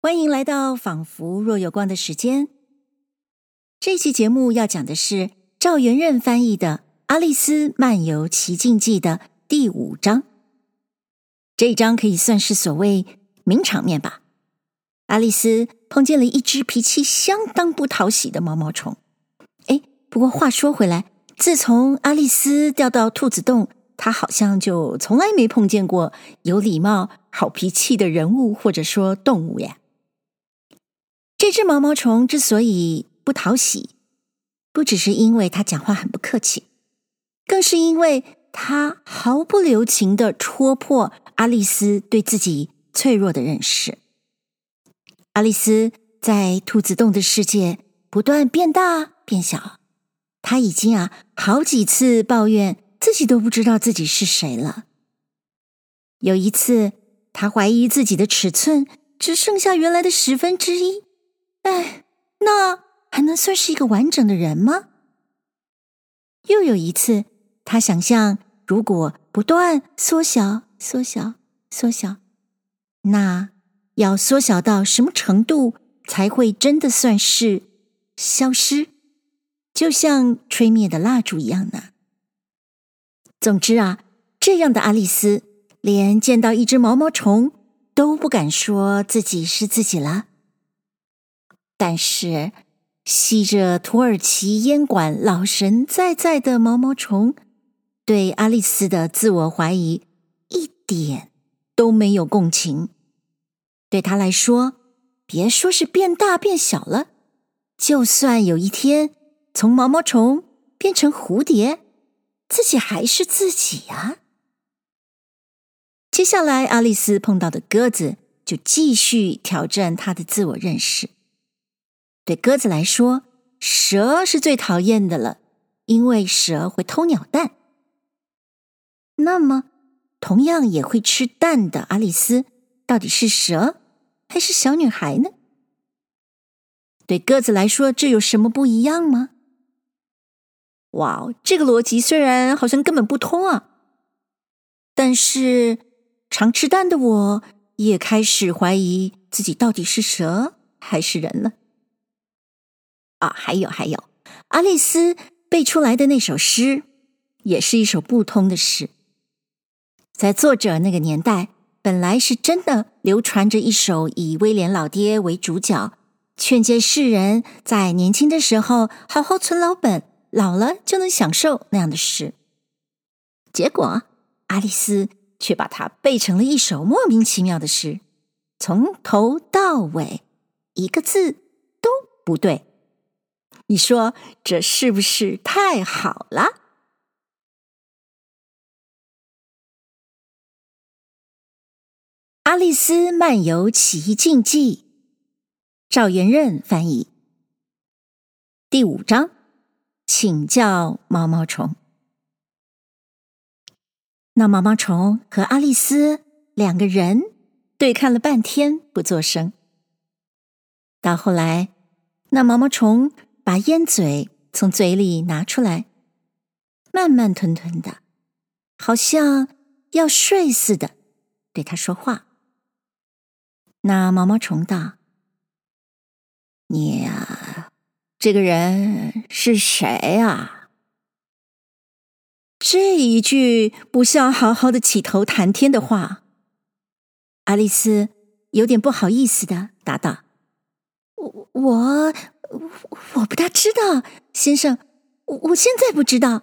欢迎来到仿佛若有光的时间。这期节目要讲的是赵元任翻译的《阿丽丝漫游奇境记》的第五章。这一章可以算是所谓名场面吧。阿丽丝碰见了一只脾气相当不讨喜的毛毛虫。哎，不过话说回来，自从阿丽丝掉到兔子洞，她好像就从来没碰见过有礼貌、好脾气的人物或者说动物呀。这只毛毛虫之所以不讨喜，不只是因为它讲话很不客气，更是因为它毫不留情的戳破阿丽丝对自己脆弱的认识。阿丽丝在兔子洞的世界不断变大变小，她已经啊好几次抱怨自己都不知道自己是谁了。有一次，她怀疑自己的尺寸只剩下原来的十分之一。哎，那还能算是一个完整的人吗？又有一次，他想象如果不断缩小、缩小、缩小，那要缩小到什么程度才会真的算是消失？就像吹灭的蜡烛一样呢？总之啊，这样的阿丽丝，连见到一只毛毛虫都不敢说自己是自己了。但是，吸着土耳其烟管、老神在在的毛毛虫，对阿丽丝的自我怀疑一点都没有共情。对他来说，别说是变大变小了，就算有一天从毛毛虫变成蝴蝶，自己还是自己呀。接下来，阿丽丝碰到的鸽子就继续挑战她的自我认识。对鸽子来说，蛇是最讨厌的了，因为蛇会偷鸟蛋。那么，同样也会吃蛋的阿丽丝，到底是蛇还是小女孩呢？对鸽子来说，这有什么不一样吗？哇，这个逻辑虽然好像根本不通啊，但是常吃蛋的我也开始怀疑自己到底是蛇还是人了。啊，还有还有，阿丽丝背出来的那首诗，也是一首不通的诗。在作者那个年代，本来是真的流传着一首以威廉老爹为主角，劝诫世人在年轻的时候好好存老本，老了就能享受那样的诗。结果，阿丽丝却把它背成了一首莫名其妙的诗，从头到尾一个字都不对。你说这是不是太好了？《阿丽丝漫游奇境记》，赵元任翻译。第五章，请教毛毛虫。那毛毛虫和阿丽丝两个人对看了半天，不作声。到后来，那毛毛虫。把烟嘴从嘴里拿出来，慢慢吞吞的，好像要睡似的，对他说话。那毛毛虫道：“你呀，这个人是谁啊？”这一句不像好好的起头谈天的话。阿丽丝有点不好意思的答道：“我我。”我我不大知道，先生，我我现在不知道。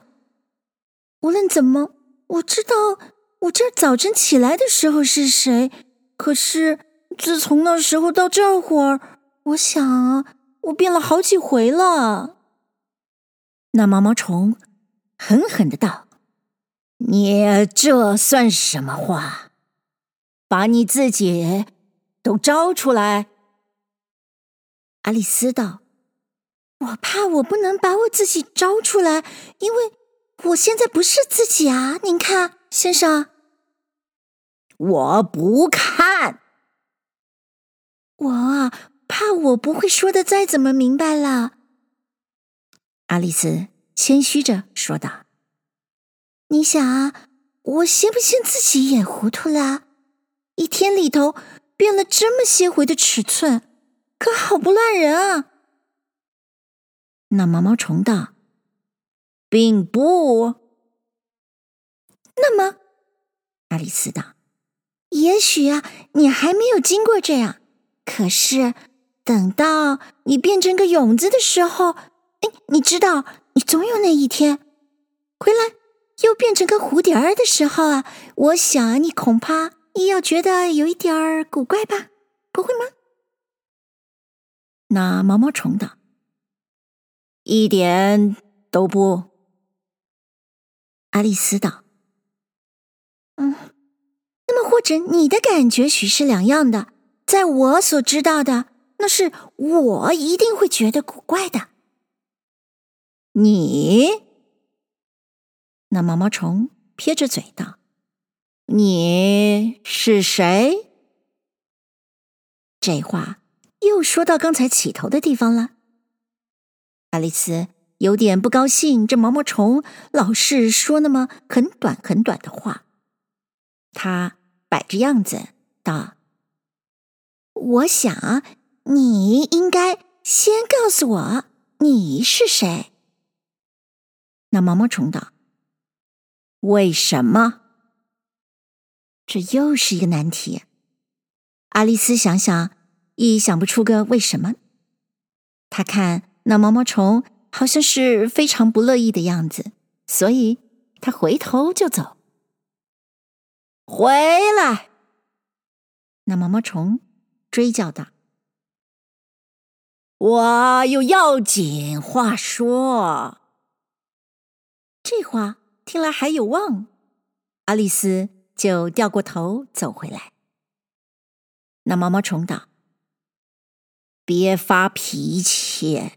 无论怎么，我知道我这早晨起来的时候是谁。可是自从那时候到这会儿，我想，我变了好几回了。那毛毛虫狠狠的道：“你这算什么话？把你自己都招出来。”阿丽丝道。我怕我不能把我自己招出来，因为我现在不是自己啊！您看，先生，我不看。我，怕我不会说的再怎么明白了。阿丽丝谦虚着说道：“你想啊，我信不信自己也糊涂了？一天里头变了这么些回的尺寸，可好不乱人啊！那毛毛虫道：“并不。”那么，爱丽丝道：“也许啊，你还没有经过这样。可是，等到你变成个蛹子的时候，哎，你知道，你总有那一天回来。”又变成个蝴蝶儿的时候啊，我想你恐怕也要觉得有一点儿古怪吧？不会吗？那毛毛虫道：“一点都不。”爱丽丝道：“嗯，那么或者你的感觉许是两样的，在我所知道的，那是我一定会觉得古怪的。你。”那毛毛虫撇着嘴道：“你是谁？”这话又说到刚才起头的地方了。爱丽丝有点不高兴，这毛毛虫老是说那么很短很短的话。他摆着样子道：“我想你应该先告诉我你是谁。”那毛毛虫道。为什么？这又是一个难题。爱丽丝想想，亦想不出个为什么。他看那毛毛虫好像是非常不乐意的样子，所以他回头就走。回来！那毛毛虫追叫道：“我有要紧话说。”这话。听来还有望，爱丽丝就掉过头走回来。那毛毛虫道：“别发脾气。”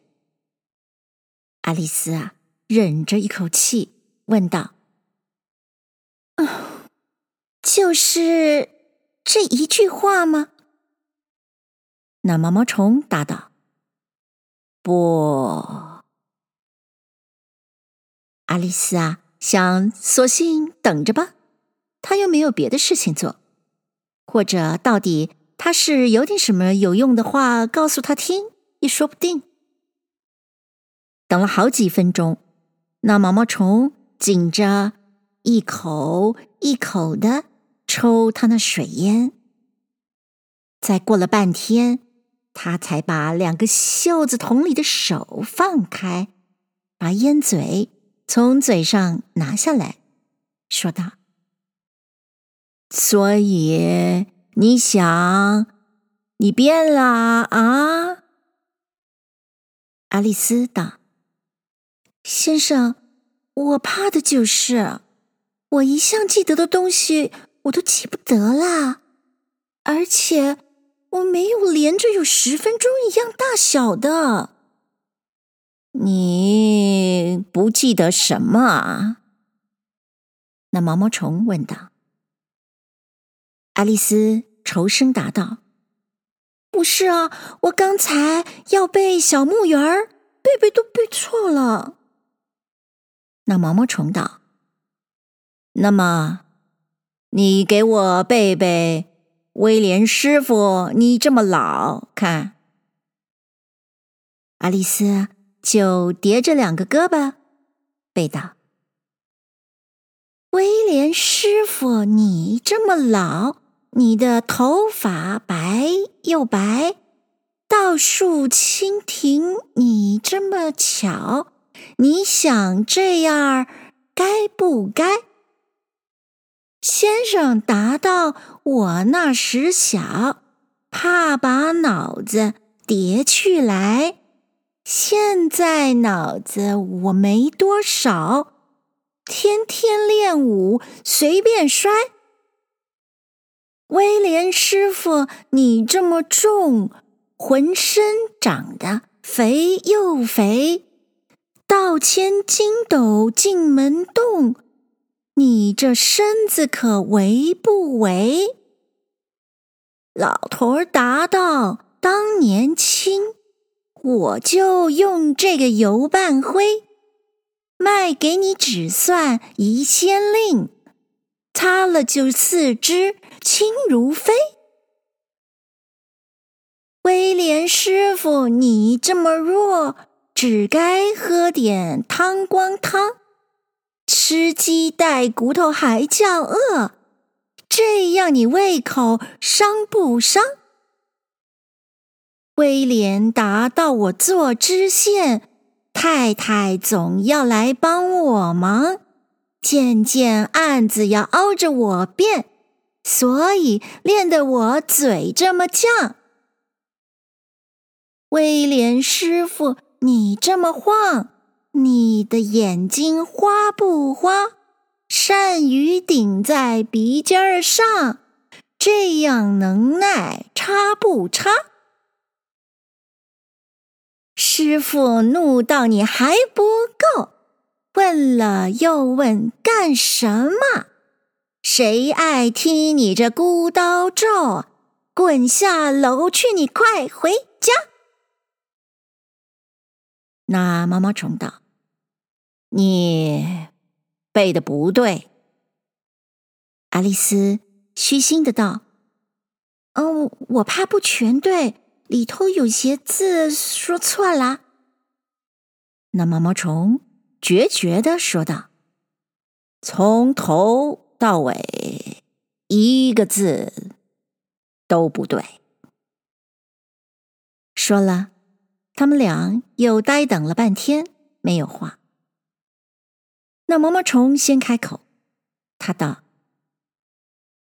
爱丽丝啊，忍着一口气问道：“，就是这一句话吗？”那毛毛虫答道：“不。”爱丽丝啊。想索性等着吧，他又没有别的事情做，或者到底他是有点什么有用的话告诉他听，也说不定。等了好几分钟，那毛毛虫紧着一口一口的抽他那水烟，再过了半天，他才把两个袖子筒里的手放开，把烟嘴。从嘴上拿下来，说道：“所以你想，你变了啊？”爱丽丝道：“先生，我怕的就是，我一向记得的东西，我都记不得了，而且我没有连着有十分钟一样大小的。”你不记得什么啊？那毛毛虫问道。爱丽丝愁声答道：“不是啊，我刚才要背小木鱼儿，背背都背错了。”那毛毛虫道：“那么，你给我背背，威廉师傅，你这么老，看。”爱丽丝。就叠着两个胳膊，背道：“威廉师傅，你这么老，你的头发白又白；倒数蜻蜓，你这么巧，你想这样该不该？”先生答道：“我那时小，怕把脑子叠去来。”现在脑子我没多少，天天练武，随便摔。威廉师傅，你这么重，浑身长得肥又肥，倒牵金斗进门洞，你这身子可为不为？老头儿答道：当年轻。我就用这个油半灰，卖给你只算一仙令，擦了就四肢轻如飞。威廉师傅，你这么弱，只该喝点汤光汤，吃鸡带骨头还叫饿，这样你胃口伤不伤？威廉达到我做知县，太太总要来帮我忙，件件案子要熬着我变，所以练得我嘴这么犟。威廉师傅，你这么晃，你的眼睛花不花？鳝鱼顶在鼻尖儿上，这样能耐差不差？师傅怒到你还不够，问了又问干什么？谁爱听你这孤刀咒？滚下楼去！你快回家。那毛毛虫道：“你背的不对。”爱丽丝虚心的道：“哦，我怕不全对。”里头有些字说错了。那毛毛虫决绝的说道：“从头到尾一个字都不对。”说了，他们俩又呆等了半天，没有话。那毛毛虫先开口，他道：“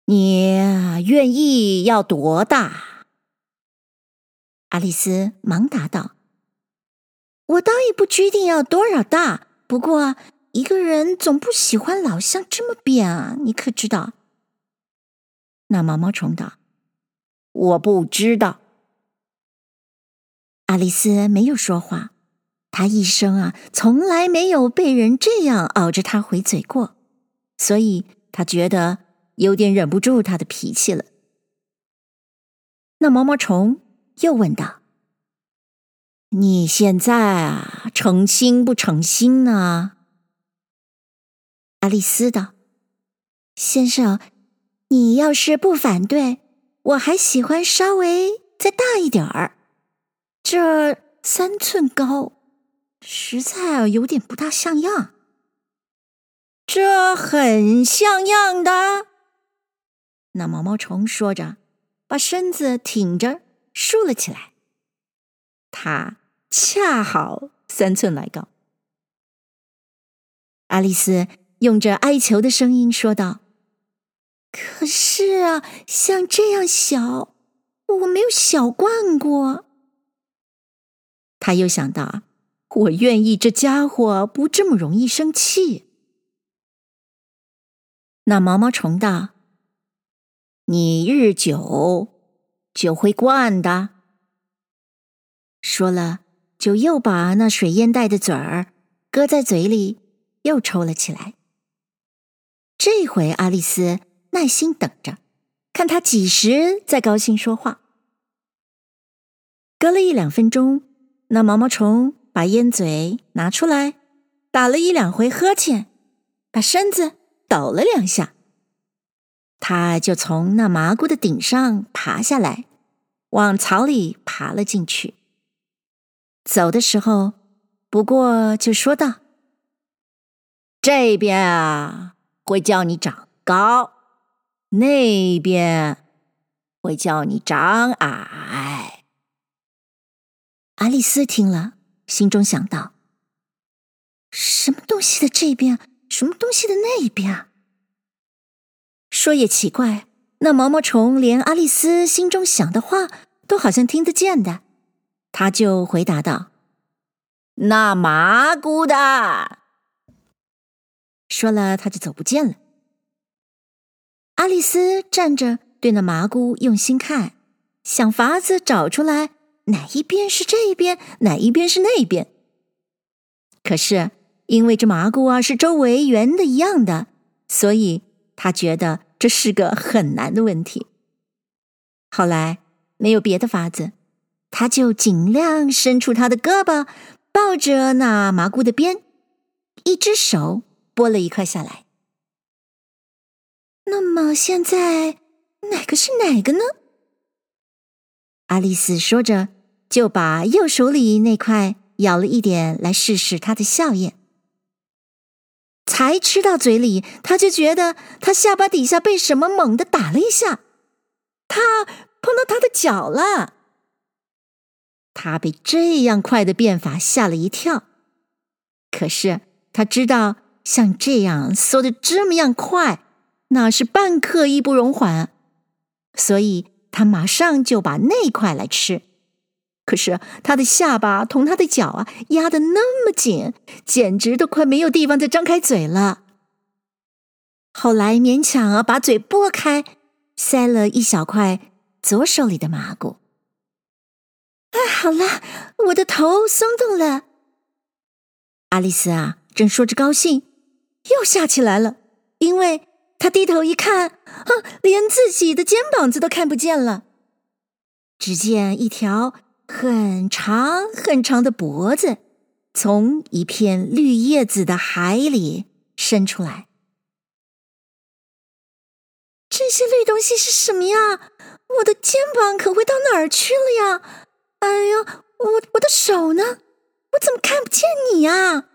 你愿意要多大？”爱丽丝忙答道：“我倒也不拘定要多少大，不过一个人总不喜欢老像这么扁啊，你可知道？”那毛毛虫道：“我不知道。”爱丽丝没有说话，她一生啊，从来没有被人这样熬着她回嘴过，所以她觉得有点忍不住她的脾气了。那毛毛虫。又问道：“你现在啊，诚心不诚心呢？”爱丽丝道：“先生，你要是不反对，我还喜欢稍微再大一点儿。这三寸高，实在有点不大像样。这很像样的。”那毛毛虫说着，把身子挺着。竖了起来，它恰好三寸来高。爱丽丝用着哀求的声音说道：“可是啊，像这样小，我没有小惯过。”他又想到：“我愿意这家伙不这么容易生气。”那毛毛虫道：“你日久。”就会惯的。说了，就又把那水烟袋的嘴儿搁在嘴里，又抽了起来。这回阿丽丝耐心等着，看他几时再高兴说话。隔了一两分钟，那毛毛虫把烟嘴拿出来，打了一两回呵欠，把身子抖了两下。他就从那麻姑的顶上爬下来，往草里爬了进去。走的时候，不过就说道：“这边啊，会叫你长高；那边会叫你长矮。”阿丽丝听了，心中想到：“什么东西的这边？什么东西的那边？”说也奇怪，那毛毛虫连阿丽丝心中想的话都好像听得见的，他就回答道：“那麻姑的。”说了，他就走不见了。阿丽丝站着，对那麻姑用心看，想法子找出来哪一边是这一边，哪一边是那边。可是因为这麻姑啊是周围圆的一样的，所以。他觉得这是个很难的问题。后来没有别的法子，他就尽量伸出他的胳膊，抱着那麻姑的边，一只手剥了一块下来。那么现在哪个是哪个呢？爱丽丝说着，就把右手里那块咬了一点来试试它的笑靨。才吃到嘴里，他就觉得他下巴底下被什么猛地打了一下，他碰到他的脚了。他被这样快的变法吓了一跳，可是他知道像这样缩的这么样快，那是半刻亦不容缓，所以他马上就把那块来吃。可是他的下巴同他的脚啊压得那么紧，简直都快没有地方再张开嘴了。后来勉强啊把嘴拨开，塞了一小块左手里的麻糠。哎，好了，我的头松动了。阿丽丝啊，正说着高兴，又吓起来了，因为她低头一看，啊，连自己的肩膀子都看不见了。只见一条很长很长的脖子从一片绿叶子的海里伸出来。这些绿东西是什么呀？我的肩膀可会到哪儿去了呀？哎呀，我我的手呢？我怎么看不见你呀？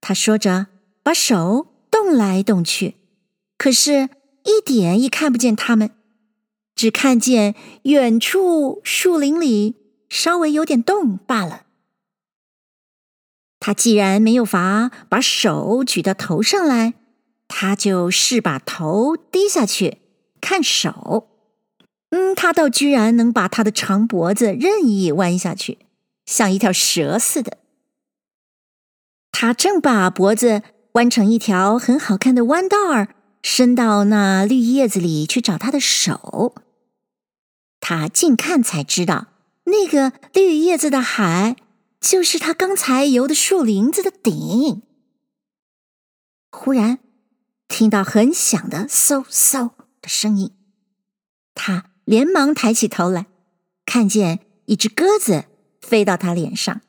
他说着，把手动来动去，可是一点也看不见他们，只看见远处树林里稍微有点动罢了。他既然没有法把手举到头上来，他就试把头低下去看手。嗯，他倒居然能把他的长脖子任意弯下去，像一条蛇似的。他正把脖子弯成一条很好看的弯道儿，伸到那绿叶子里去找他的手。他近看才知道，那个绿叶子的海，就是他刚才游的树林子的顶。忽然听到很响的嗖嗖的声音，他。连忙抬起头来，看见一只鸽子飞到他脸上，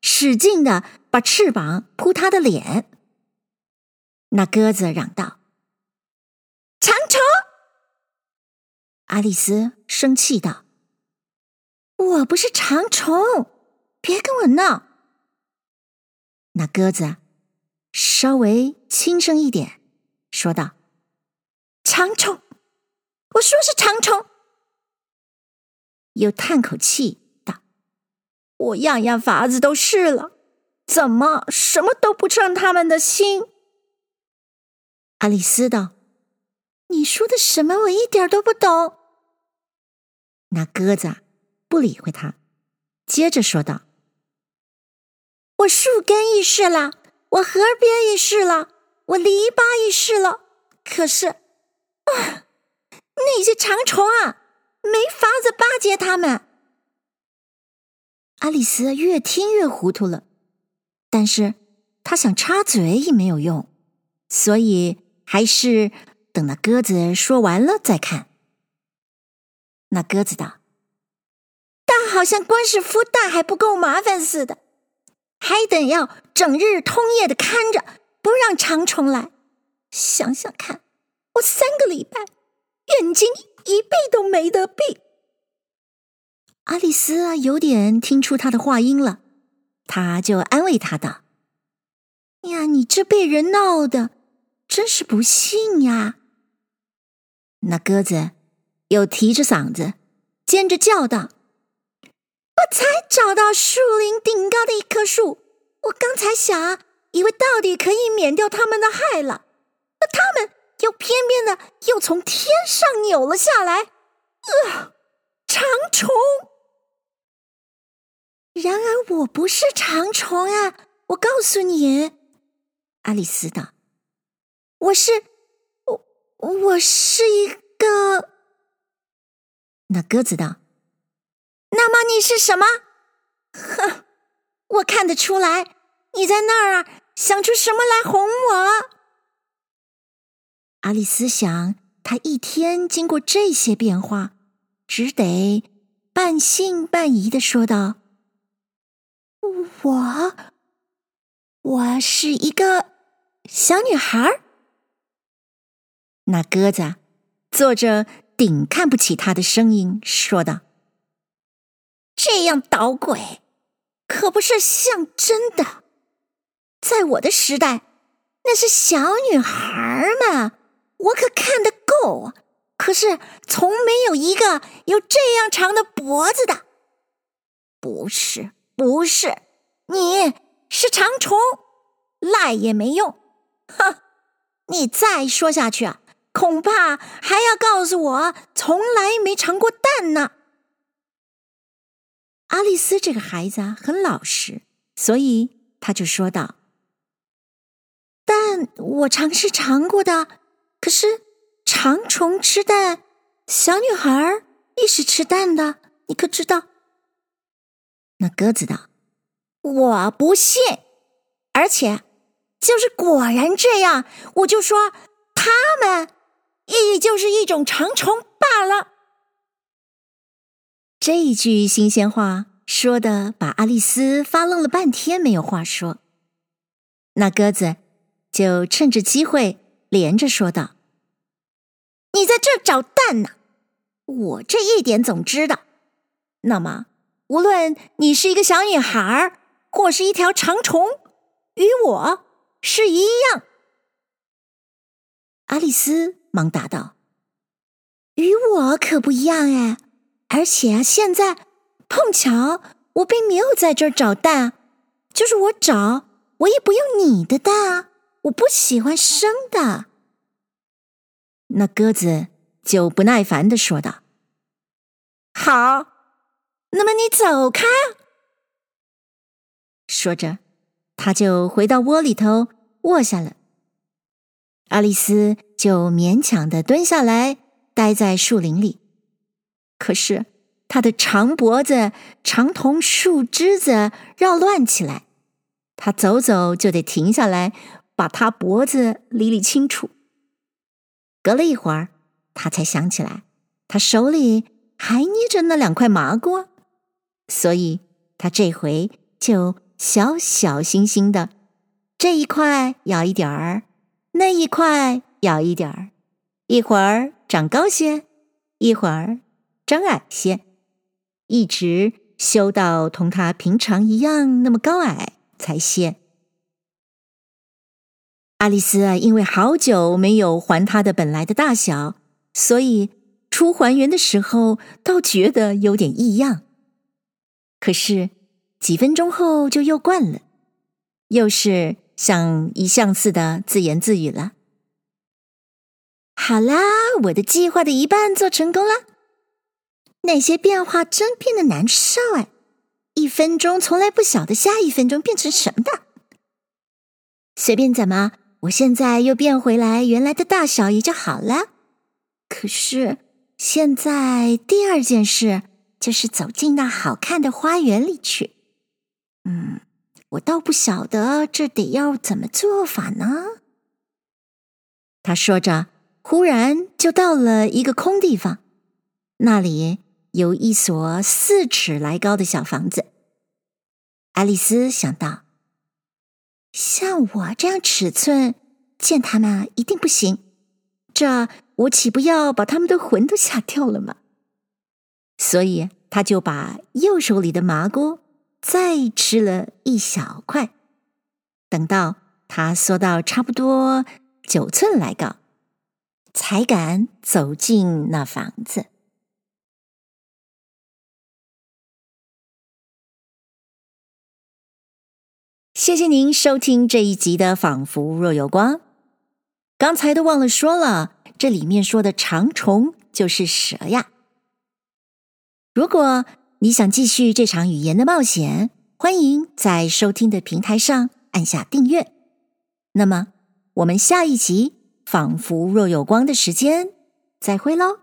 使劲的把翅膀扑他的脸。那鸽子嚷道：“长虫！”阿丽丝生气道：“我不是长虫，别跟我闹。”那鸽子稍微轻声一点说道：“长虫，我说是长虫。”又叹口气道：“我样样法子都试了，怎么什么都不称他们的心？”阿丽丝道：“你说的什么？我一点都不懂。”那鸽子不理会他，接着说道：“我树根一试了，我河边一试了，我篱笆一试了，可是啊，那些长虫啊！”没法子巴结他们。阿丽丝越听越糊涂了，但是她想插嘴也没有用，所以还是等那鸽子说完了再看。那鸽子道：“但好像光是孵蛋还不够麻烦似的，还得要整日通夜的看着，不让长虫来。想想看，我三个礼拜眼睛。”一闭都没得闭。阿丽丝啊，有点听出他的话音了，他就安慰他道：“呀，你这被人闹的，真是不幸呀。”那鸽子又提着嗓子尖着叫道：“我才找到树林顶高的一棵树，我刚才想，以为到底可以免掉他们的害了，那他们……”又偏偏的又从天上扭了下来，呃，长虫。然而我不是长虫啊！我告诉你，阿丽丝道：“我是我，是一个。”那鸽子道：“那么你是什么？”哼，我看得出来，你在那儿啊，想出什么来哄我？阿丽丝想，她一天经过这些变化，只得半信半疑的说道：“我，我是一个小女孩儿。”那鸽子做着顶看不起她的声音说道：“这样捣鬼，可不是像真的。在我的时代，那是小女孩嘛，我可看得够。可是从没有一个有这样长的脖子的。不是，不是，你是长虫，赖也没用。哼，你再说下去啊，恐怕还要告诉我从来没尝过蛋呢。阿丽丝这个孩子啊，很老实，所以他就说道。但我尝试尝过的，可是长虫吃蛋，小女孩也是吃蛋的，你可知道？那鸽子道：“我不信，而且就是果然这样，我就说他们意义就是一种长虫罢了。”这一句新鲜话说的，把阿丽丝发愣了半天，没有话说。那鸽子。就趁着机会连着说道：“你在这找蛋呢，我这一点总知道。那么，无论你是一个小女孩，或是一条长虫，与我是一样。”阿丽丝忙答道：“与我可不一样哎，而且啊现在碰巧我并没有在这儿找蛋，就是我找，我也不用你的蛋啊。”我不喜欢生的。那鸽子就不耐烦的说道：“好，那么你走开。”说着，他就回到窝里头卧下了。阿丽丝就勉强地蹲下来，待在树林里。可是她的长脖子长同树枝子绕乱起来，她走走就得停下来。把她脖子理理清楚。隔了一会儿，他才想起来，他手里还捏着那两块麻瓜，所以他这回就小小心心的，这一块咬一点儿，那一块咬一点儿，一会儿长高些，一会儿长矮些，一直修到同他平常一样那么高矮才歇。阿丽丝啊，因为好久没有还它的本来的大小，所以初还原的时候倒觉得有点异样。可是几分钟后就又惯了，又是像一向似的自言自语了：“好啦，我的计划的一半做成功了。那些变化真变得难受哎！一分钟从来不晓得下一分钟变成什么的，随便怎么。”我现在又变回来原来的大小也就好了。可是现在第二件事就是走进那好看的花园里去。嗯，我倒不晓得这得要怎么做法呢？他说着，忽然就到了一个空地方，那里有一所四尺来高的小房子。爱丽丝想到。像我这样尺寸，见他们一定不行。这我岂不要把他们的魂都吓掉了吗？所以他就把右手里的麻姑再吃了一小块。等到他缩到差不多九寸来高，才敢走进那房子。谢谢您收听这一集的《仿佛若有光》。刚才都忘了说了，这里面说的长虫就是蛇呀。如果你想继续这场语言的冒险，欢迎在收听的平台上按下订阅。那么，我们下一集《仿佛若有光》的时间再会喽。